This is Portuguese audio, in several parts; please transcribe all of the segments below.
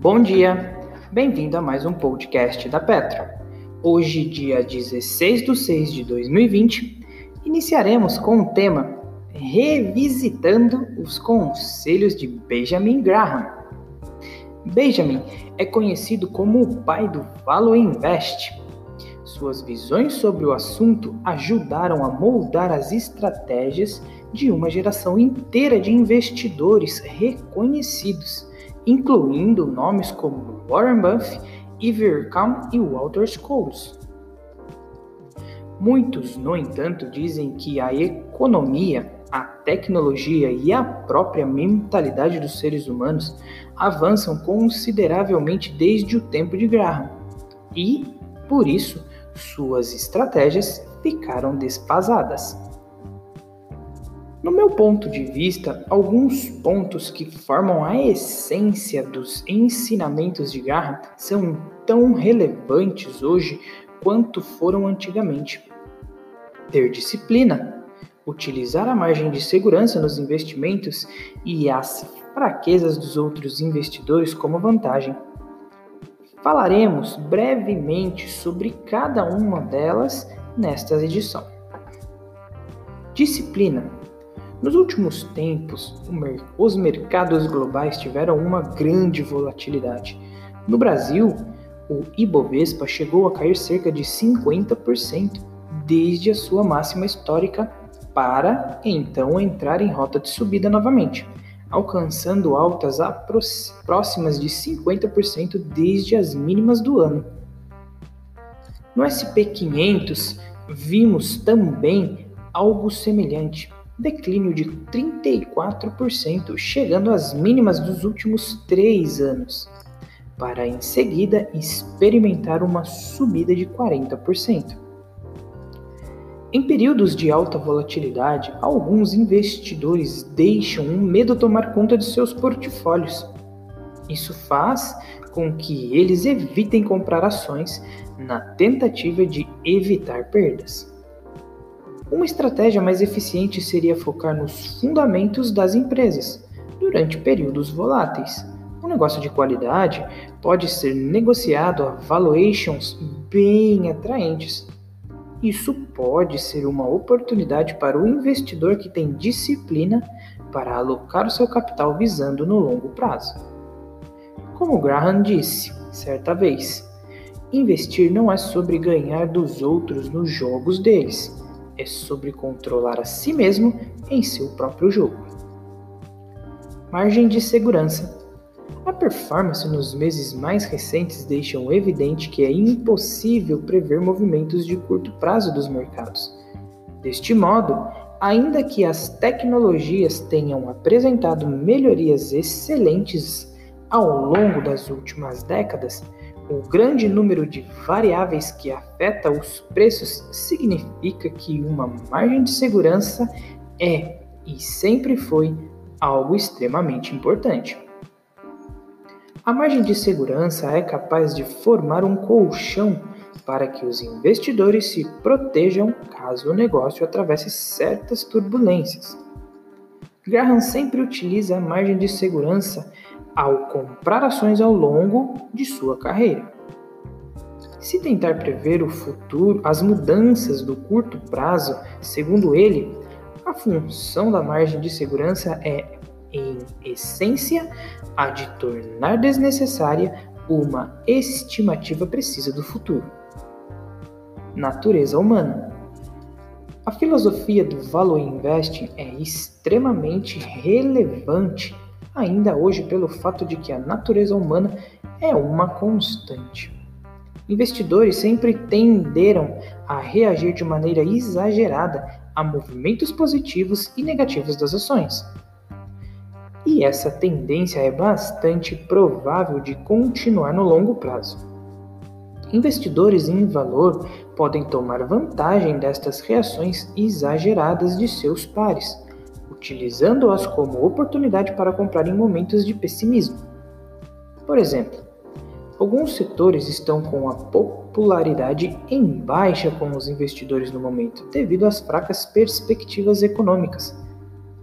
Bom dia, bem-vindo a mais um podcast da Petra. Hoje, dia 16 de 6 de 2020, iniciaremos com o tema Revisitando os Conselhos de Benjamin Graham. Benjamin é conhecido como o pai do Value Invest. Suas visões sobre o assunto ajudaram a moldar as estratégias de uma geração inteira de investidores reconhecidos incluindo nomes como Warren Buffett, Ivercom e Walter Scholes. Muitos, no entanto, dizem que a economia, a tecnologia e a própria mentalidade dos seres humanos avançam consideravelmente desde o tempo de Graham e, por isso, suas estratégias ficaram despasadas. No meu ponto de vista, alguns pontos que formam a essência dos ensinamentos de Graham são tão relevantes hoje quanto foram antigamente. Ter disciplina, utilizar a margem de segurança nos investimentos e as fraquezas dos outros investidores como vantagem. Falaremos brevemente sobre cada uma delas nesta edição. Disciplina nos últimos tempos, os mercados globais tiveram uma grande volatilidade. No Brasil, o Ibovespa chegou a cair cerca de 50% desde a sua máxima histórica para então entrar em rota de subida novamente, alcançando altas próximas de 50% desde as mínimas do ano. No SP 500, vimos também algo semelhante declínio de 34%, chegando às mínimas dos últimos três anos, para em seguida experimentar uma subida de 40%. Em períodos de alta volatilidade, alguns investidores deixam o um medo tomar conta de seus portfólios. Isso faz com que eles evitem comprar ações na tentativa de evitar perdas. Uma estratégia mais eficiente seria focar nos fundamentos das empresas durante períodos voláteis. Um negócio de qualidade pode ser negociado a valuations bem atraentes. Isso pode ser uma oportunidade para o investidor que tem disciplina para alocar o seu capital visando no longo prazo. Como Graham disse certa vez, investir não é sobre ganhar dos outros nos jogos deles é sobre controlar a si mesmo em seu próprio jogo. Margem de segurança. A performance nos meses mais recentes deixam evidente que é impossível prever movimentos de curto prazo dos mercados. Deste modo, ainda que as tecnologias tenham apresentado melhorias excelentes ao longo das últimas décadas, o grande número de variáveis que afeta os preços significa que uma margem de segurança é e sempre foi algo extremamente importante. A margem de segurança é capaz de formar um colchão para que os investidores se protejam caso o negócio atravesse certas turbulências. Graham sempre utiliza a margem de segurança ao comprar ações ao longo de sua carreira. Se tentar prever o futuro, as mudanças do curto prazo, segundo ele, a função da margem de segurança é, em essência, a de tornar desnecessária uma estimativa precisa do futuro. Natureza humana. A filosofia do Value Investing é extremamente relevante ainda hoje pelo fato de que a natureza humana é uma constante. Investidores sempre tenderam a reagir de maneira exagerada a movimentos positivos e negativos das ações. E essa tendência é bastante provável de continuar no longo prazo. Investidores em valor podem tomar vantagem destas reações exageradas de seus pares utilizando-as como oportunidade para comprar em momentos de pessimismo. Por exemplo, alguns setores estão com a popularidade em baixa com os investidores no momento, devido às fracas perspectivas econômicas.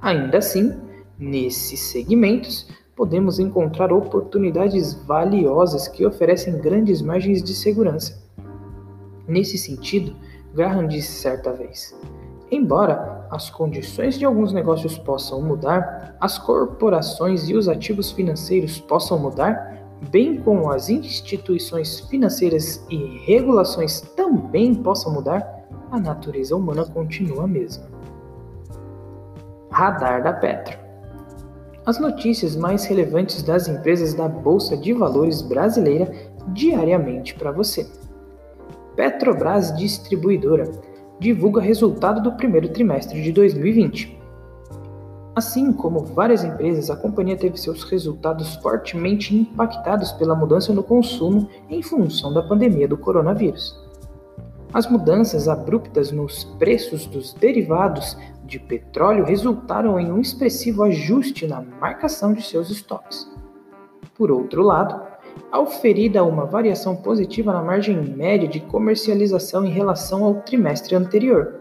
Ainda assim, nesses segmentos, podemos encontrar oportunidades valiosas que oferecem grandes margens de segurança. Nesse sentido, Graham disse certa vez: Embora as condições de alguns negócios possam mudar, as corporações e os ativos financeiros possam mudar, bem como as instituições financeiras e regulações também possam mudar, a natureza humana continua a mesma. Radar da Petro As notícias mais relevantes das empresas da Bolsa de Valores brasileira diariamente para você. Petrobras Distribuidora divulga resultado do primeiro trimestre de 2020. Assim como várias empresas, a companhia teve seus resultados fortemente impactados pela mudança no consumo em função da pandemia do coronavírus. As mudanças abruptas nos preços dos derivados de petróleo resultaram em um expressivo ajuste na marcação de seus estoques. Por outro lado, auferida uma variação positiva na margem média de comercialização em relação ao trimestre anterior.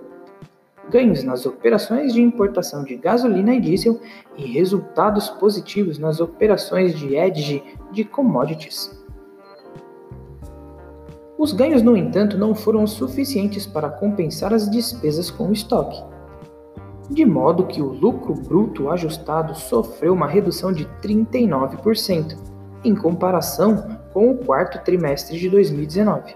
Ganhos nas operações de importação de gasolina e diesel e resultados positivos nas operações de edge de commodities. Os ganhos, no entanto, não foram suficientes para compensar as despesas com o estoque, de modo que o lucro bruto ajustado sofreu uma redução de 39% em comparação com o quarto trimestre de 2019.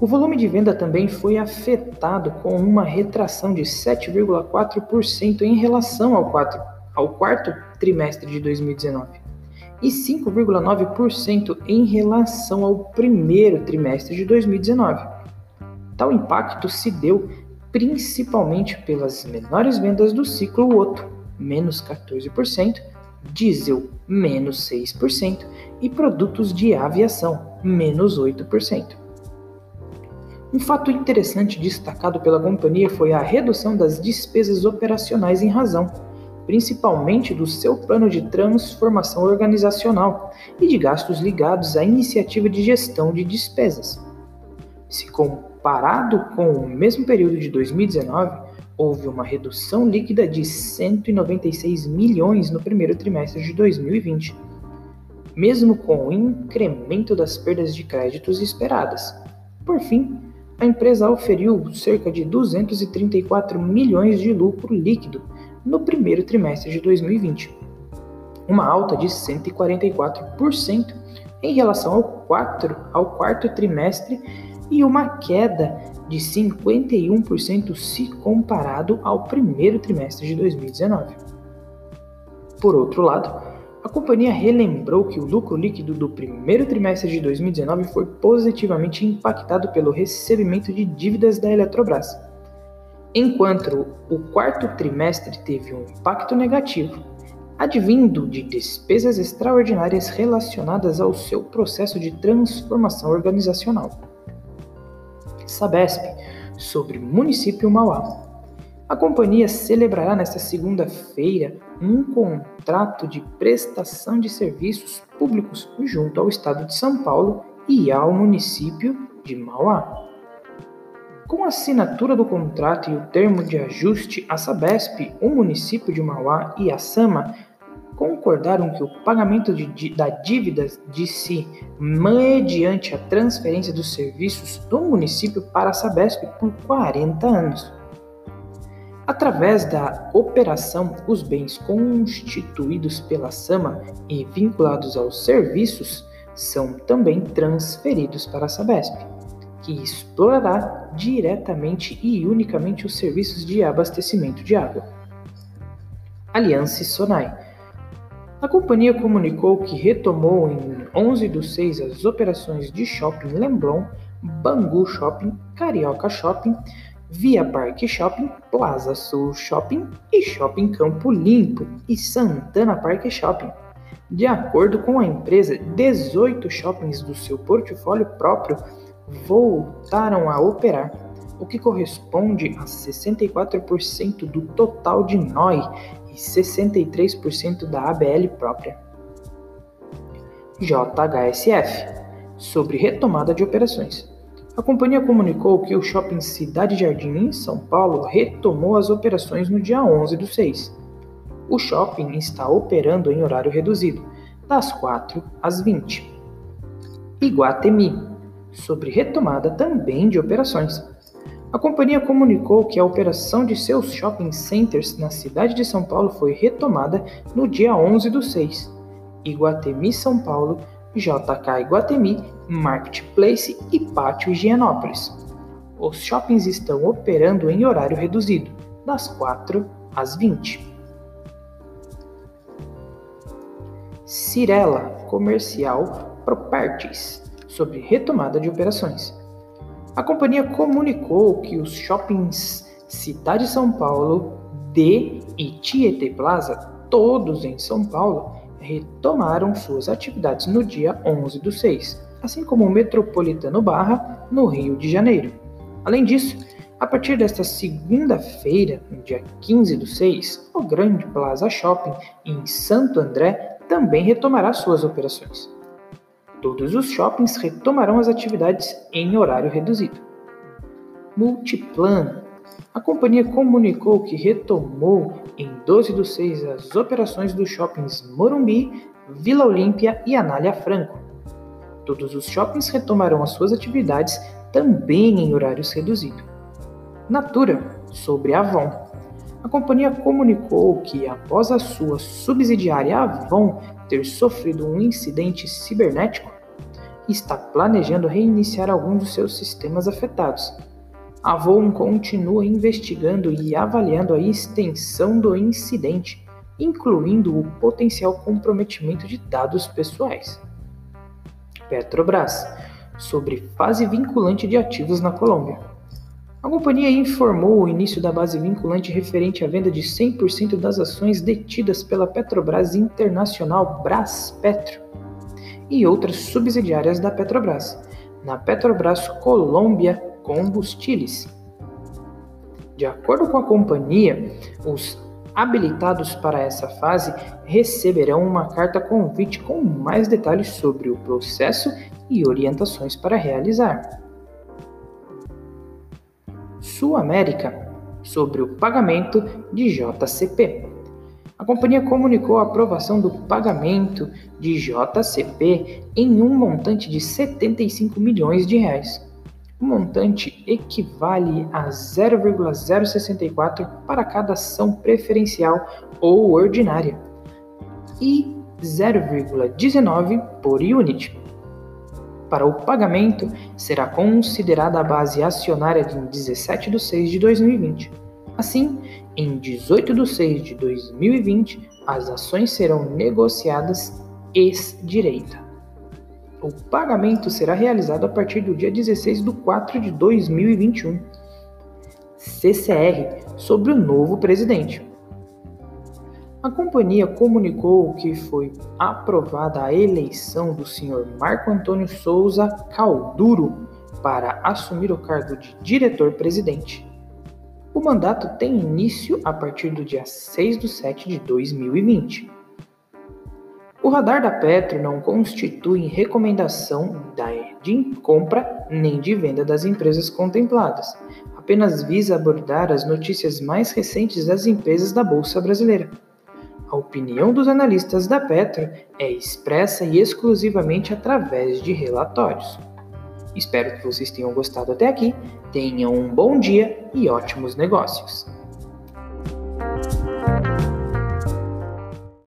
O volume de venda também foi afetado com uma retração de 7,4% em relação ao, ao quarto trimestre de 2019 e 5,9% em relação ao primeiro trimestre de 2019. Tal impacto se deu principalmente pelas menores vendas do ciclo Otto, menos 14%, diesel, menos 6%, e produtos de aviação, menos 8%. Um fato interessante destacado pela companhia foi a redução das despesas operacionais em razão, principalmente do seu plano de transformação organizacional e de gastos ligados à iniciativa de gestão de despesas. Se comparado com o mesmo período de 2019, houve uma redução líquida de 196 milhões no primeiro trimestre de 2020, mesmo com o incremento das perdas de créditos esperadas. Por fim, a empresa oferiu cerca de 234 milhões de lucro líquido no primeiro trimestre de 2020, uma alta de 144% em relação ao, quatro, ao quarto trimestre e uma queda de 51% se comparado ao primeiro trimestre de 2019. Por outro lado, a companhia relembrou que o lucro líquido do primeiro trimestre de 2019 foi positivamente impactado pelo recebimento de dívidas da Eletrobras, enquanto o quarto trimestre teve um impacto negativo, advindo de despesas extraordinárias relacionadas ao seu processo de transformação organizacional. Sabesp sobre Município Mauá. A companhia celebrará nesta segunda-feira um contrato de prestação de serviços públicos junto ao Estado de São Paulo e ao município de Mauá. Com a assinatura do contrato e o termo de ajuste, a Sabesp, o município de Mauá e a Sama concordaram que o pagamento de, da dívida de si, mediante a transferência dos serviços do município para a Sabesp por 40 anos. Através da operação, os bens constituídos pela SAMA e vinculados aos serviços são também transferidos para a Sabesp, que explorará diretamente e unicamente os serviços de abastecimento de água. Aliança Sonai a companhia comunicou que retomou em 11 dos 6 as operações de Shopping Leblon, Bangu Shopping, Carioca Shopping, Via Parque Shopping, Plaza Sul Shopping e Shopping Campo Limpo e Santana Parque Shopping. De acordo com a empresa, 18 shoppings do seu portfólio próprio voltaram a operar, o que corresponde a 64% do total de NOI 63% da ABL própria. JHSF sobre retomada de operações. A companhia comunicou que o shopping Cidade Jardim em São Paulo retomou as operações no dia 11 do 6. o shopping está operando em horário reduzido, das 4 às 20. Iguatemi, sobre retomada também de operações. A companhia comunicou que a operação de seus shopping centers na cidade de São Paulo foi retomada no dia 11 do 6. Iguatemi São Paulo, JK Iguatemi, Marketplace e Pátio Higienópolis. Os shoppings estão operando em horário reduzido, das 4 às 20. Cirela Comercial Properties sobre retomada de operações. A companhia comunicou que os shoppings Cidade São Paulo, D e Tietê Plaza, todos em São Paulo, retomaram suas atividades no dia 11 do 6, assim como o Metropolitano Barra, no Rio de Janeiro. Além disso, a partir desta segunda-feira, no dia 15 do 6, o Grande Plaza Shopping, em Santo André, também retomará suas operações. Todos os shoppings retomarão as atividades em horário reduzido. Multiplan. A companhia comunicou que retomou em 12 do 6 as operações dos shoppings Morumbi, Vila Olímpia e Anália Franco. Todos os shoppings retomarão as suas atividades também em horários reduzidos. Natura, sobre Avon. A companhia comunicou que, após a sua subsidiária Avon ter sofrido um incidente cibernético, está planejando reiniciar alguns dos seus sistemas afetados. A Avon continua investigando e avaliando a extensão do incidente, incluindo o potencial comprometimento de dados pessoais. Petrobras sobre fase vinculante de ativos na Colômbia. A companhia informou o início da base vinculante referente à venda de 100% das ações detidas pela Petrobras Internacional Braspetro e outras subsidiárias da Petrobras, na Petrobras Colômbia Combustíveis. De acordo com a companhia, os habilitados para essa fase receberão uma carta convite com mais detalhes sobre o processo e orientações para realizar. Sul América sobre o pagamento de JCP. A companhia comunicou a aprovação do pagamento de JCP em um montante de 75 milhões de reais. O montante equivale a 0,064 para cada ação preferencial ou ordinária e 0,19 por unit. Para o pagamento, será considerada a base acionária de 17 de 6 de 2020. Assim, em 18 de 6 de 2020, as ações serão negociadas ex-direita. O pagamento será realizado a partir do dia 16 de 4 de 2021. CCR sobre o novo presidente. A companhia comunicou que foi aprovada a eleição do Sr. Marco Antônio Souza Calduro para assumir o cargo de diretor-presidente. O mandato tem início a partir do dia 6 de 7 de 2020. O radar da Petro não constitui recomendação de compra nem de venda das empresas contempladas, apenas visa abordar as notícias mais recentes das empresas da Bolsa Brasileira. A opinião dos analistas da Petro é expressa e exclusivamente através de relatórios. Espero que vocês tenham gostado até aqui, tenham um bom dia e ótimos negócios!